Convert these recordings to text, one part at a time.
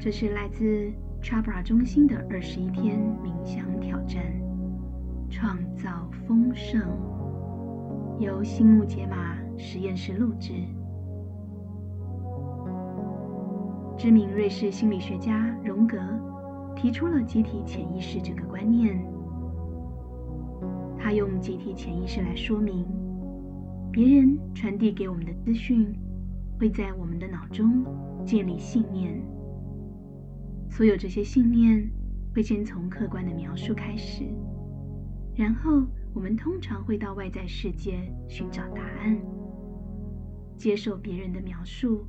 这是来自 Chabra 中心的二十一天冥想挑战，创造丰盛，由心木解码实验室录制。知名瑞士心理学家荣格提出了集体潜意识这个观念。他用集体潜意识来说明，别人传递给我们的资讯会在我们的脑中建立信念。所有这些信念会先从客观的描述开始，然后我们通常会到外在世界寻找答案，接受别人的描述。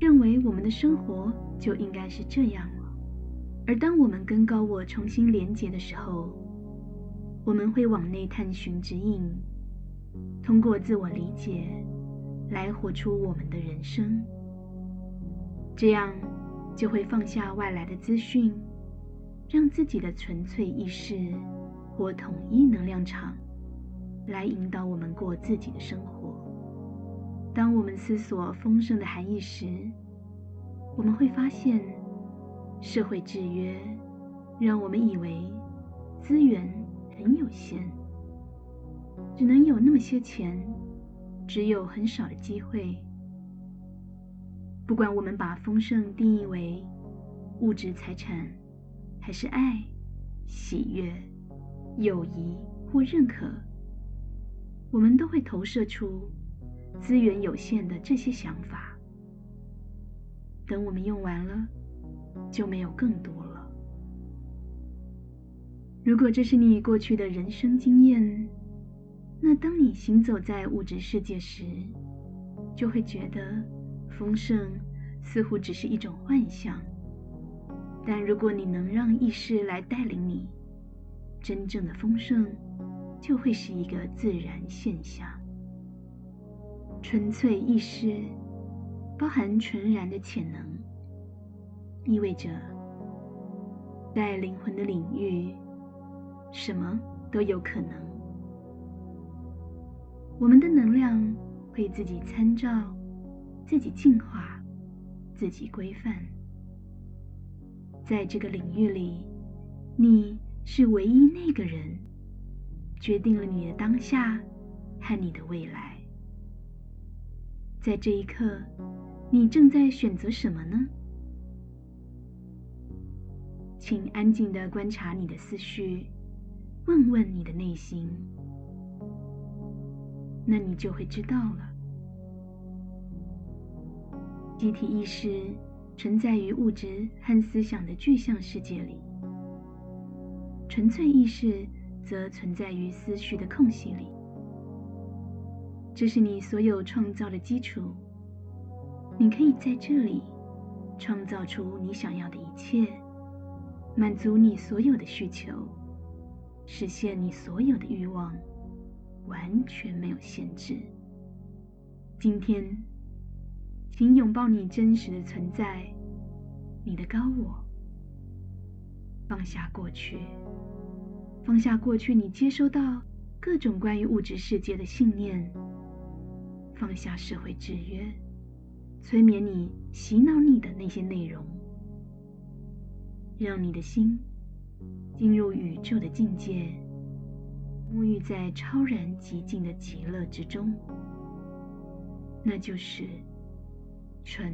认为我们的生活就应该是这样了，而当我们跟高我重新连接的时候，我们会往内探寻指引，通过自我理解来活出我们的人生。这样就会放下外来的资讯，让自己的纯粹意识或统一能量场来引导我们过自己的生活。当我们思索丰盛的含义时，我们会发现，社会制约让我们以为资源很有限，只能有那么些钱，只有很少的机会。不管我们把丰盛定义为物质财产，还是爱、喜悦、友谊或认可，我们都会投射出。资源有限的这些想法，等我们用完了，就没有更多了。如果这是你过去的人生经验，那当你行走在物质世界时，就会觉得丰盛似乎只是一种幻象。但如果你能让意识来带领你，真正的丰盛就会是一个自然现象。纯粹意识包含纯然的潜能，意味着在灵魂的领域，什么都有可能。我们的能量会自己参照、自己进化、自己规范。在这个领域里，你是唯一那个人，决定了你的当下和你的未来。在这一刻，你正在选择什么呢？请安静的观察你的思绪，问问你的内心，那你就会知道了。集体意识存在于物质和思想的具象世界里，纯粹意识则存在于思绪的空隙里。这是你所有创造的基础。你可以在这里创造出你想要的一切，满足你所有的需求，实现你所有的欲望，完全没有限制。今天，请拥抱你真实的存在，你的高我。放下过去，放下过去你接收到各种关于物质世界的信念。放下社会制约，催眠你、洗脑你的那些内容，让你的心进入宇宙的境界，沐浴在超然极静的极乐之中。那就是纯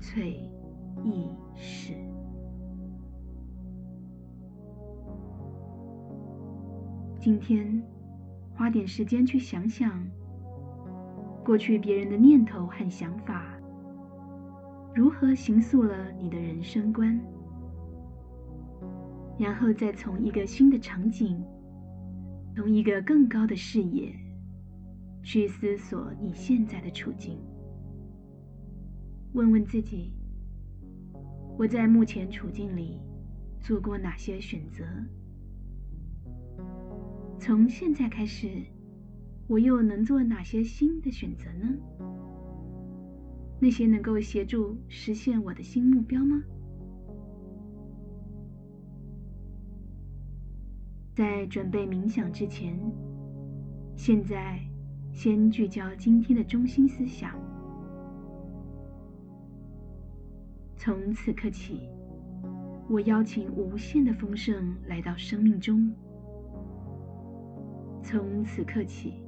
粹意识。今天花点时间去想想。过去别人的念头和想法，如何形塑了你的人生观？然后再从一个新的场景，从一个更高的视野，去思索你现在的处境。问问自己：我在目前处境里做过哪些选择？从现在开始。我又能做哪些新的选择呢？那些能够协助实现我的新目标吗？在准备冥想之前，现在先聚焦今天的中心思想。从此刻起，我邀请无限的丰盛来到生命中。从此刻起，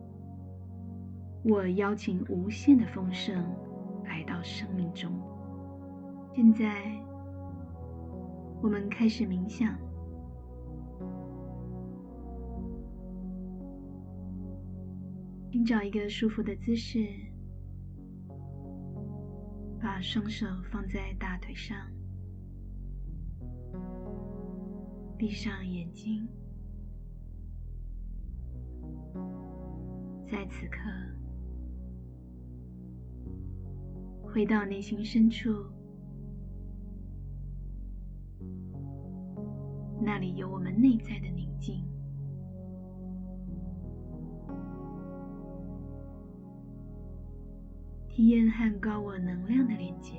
我邀请无限的丰盛来到生命中。现在，我们开始冥想。请找一个舒服的姿势，把双手放在大腿上，闭上眼睛。在此刻，回到内心深处，那里有我们内在的宁静。体验和高我能量的连接，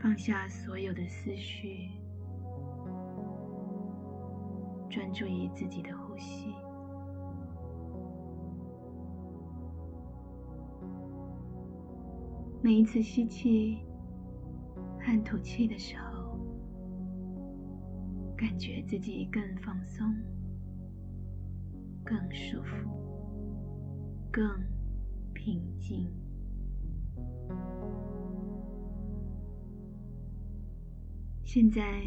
放下所有的思绪，专注于自己的呼吸。每一次吸气和吐气的时候，感觉自己更放松。更舒服，更平静。现在，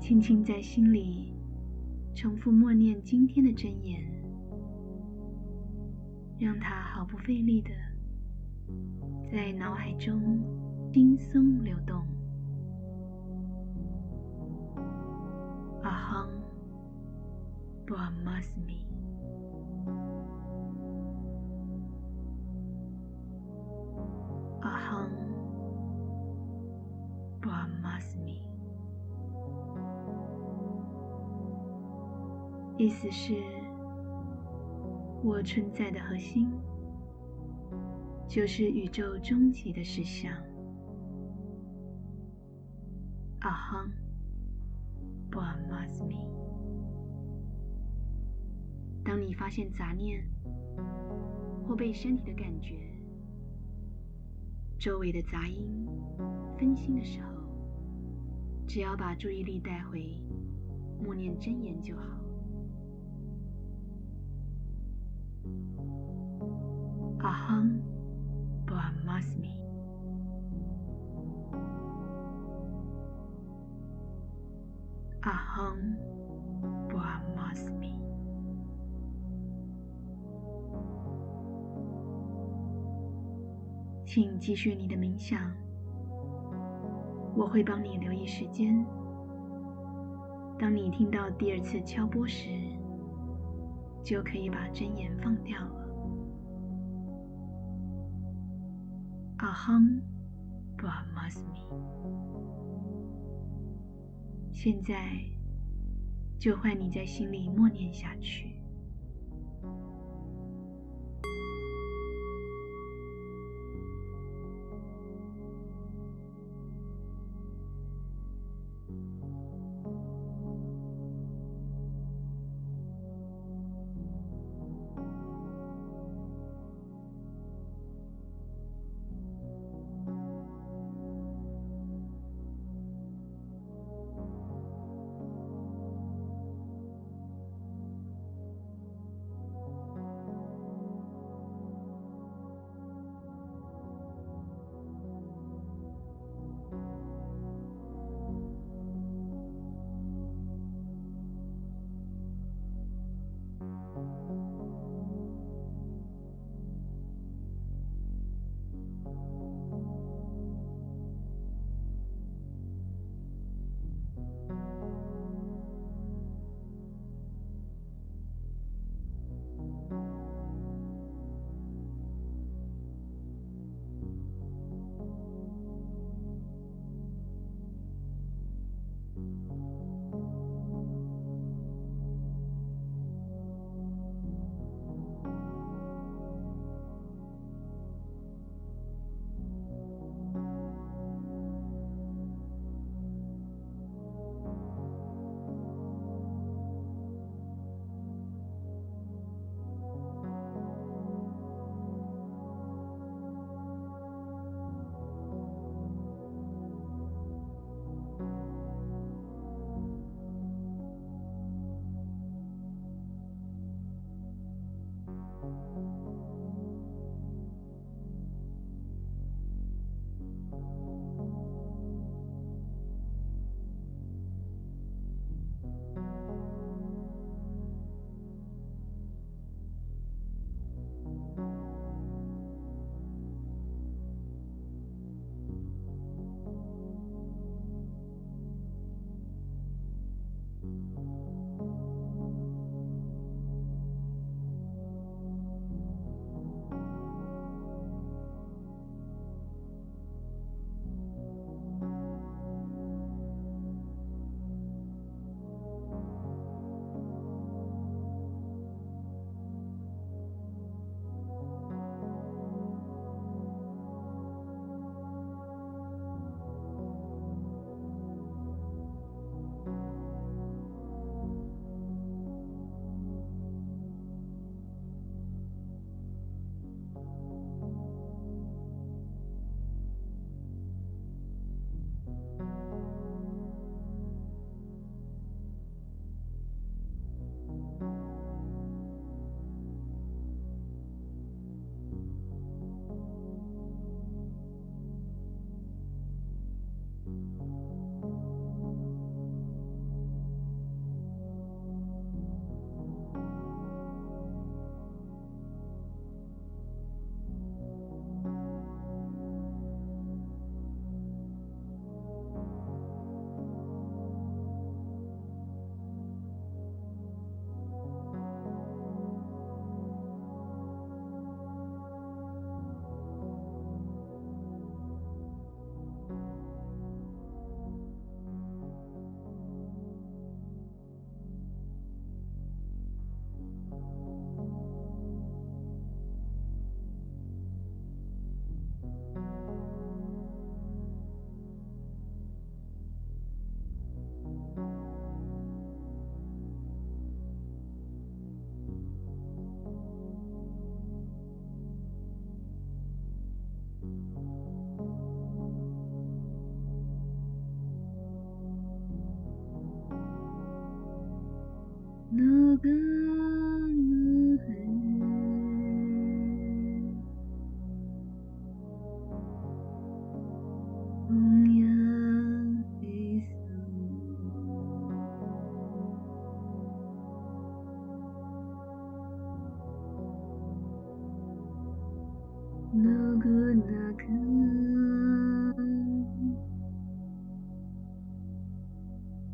轻轻在心里重复默念今天的真言，让它毫不费力的在脑海中轻松流动。Brahmasmi. Aham Brahmasmi，意思是，我存在的核心就是宇宙终极的实相。Aham u s me。当你发现杂念或被身体的感觉、周围的杂音分心的时候，只要把注意力带回默念真言就好。阿亨请继续你的冥想，我会帮你留意时间。当你听到第二次敲钵时，就可以把真言放掉了。阿亨布阿玛斯米，现在就换你在心里默念下去。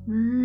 Mm.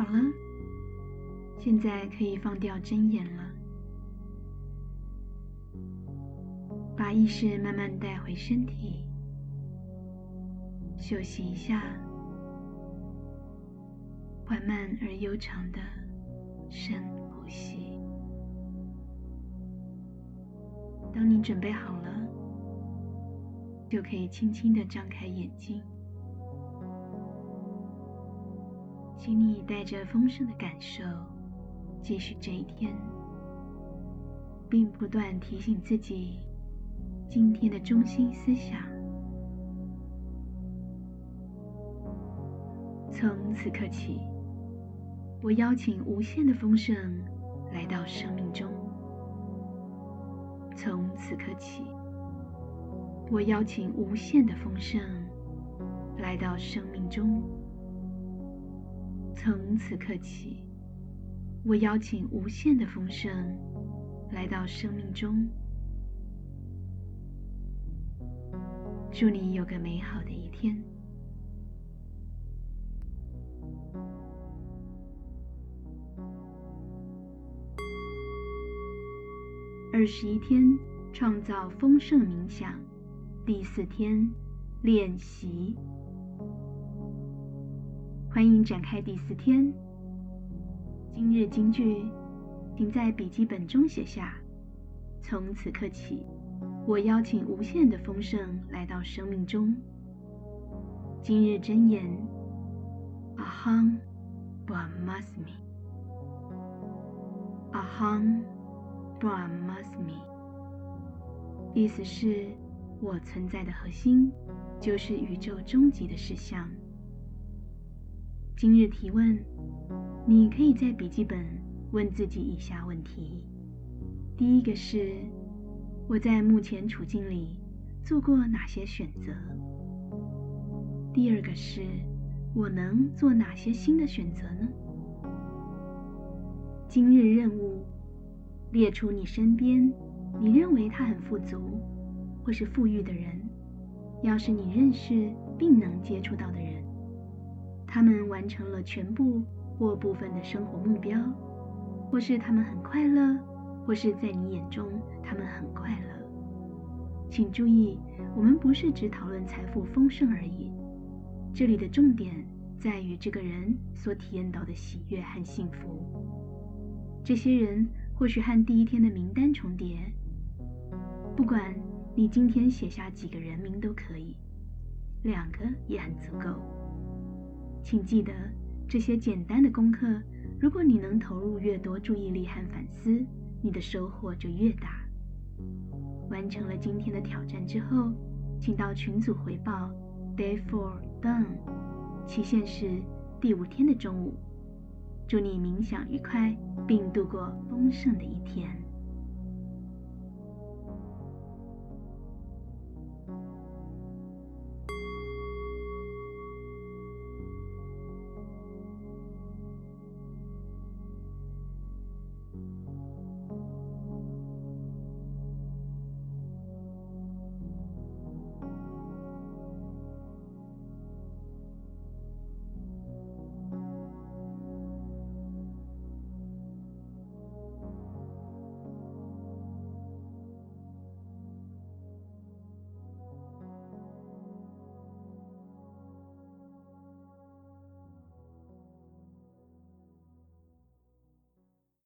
好了，现在可以放掉睁眼了，把意识慢慢带回身体，休息一下，缓慢而悠长的深呼吸。当你准备好了，就可以轻轻的张开眼睛。请你带着丰盛的感受继续这一天，并不断提醒自己今天的中心思想。从此刻起，我邀请无限的丰盛来到生命中。从此刻起，我邀请无限的丰盛来到生命中。从此刻起，我邀请无限的丰盛来到生命中。祝你有个美好的一天。二十一天创造丰盛冥想，第四天练习。欢迎展开第四天。今日金句，请在笔记本中写下：从此刻起，我邀请无限的丰盛来到生命中。今日真言：Aham Brahmasmi。Aham Brahmasmi。意思是，我存在的核心就是宇宙终极的实相。今日提问，你可以在笔记本问自己以下问题：第一个是，我在目前处境里做过哪些选择？第二个是，我能做哪些新的选择呢？今日任务，列出你身边你认为他很富足或是富裕的人，要是你认识并能接触到的人，他们完成了全部或部分的生活目标，或是他们很快乐，或是在你眼中他们很快乐。请注意，我们不是只讨论财富丰盛而已，这里的重点在于这个人所体验到的喜悦和幸福。这些人或许和第一天的名单重叠，不管。你今天写下几个人名都可以，两个也很足够。请记得这些简单的功课，如果你能投入越多注意力和反思，你的收获就越大。完成了今天的挑战之后，请到群组回报。Day four done，期限是第五天的中午。祝你冥想愉快，并度过丰盛的一天。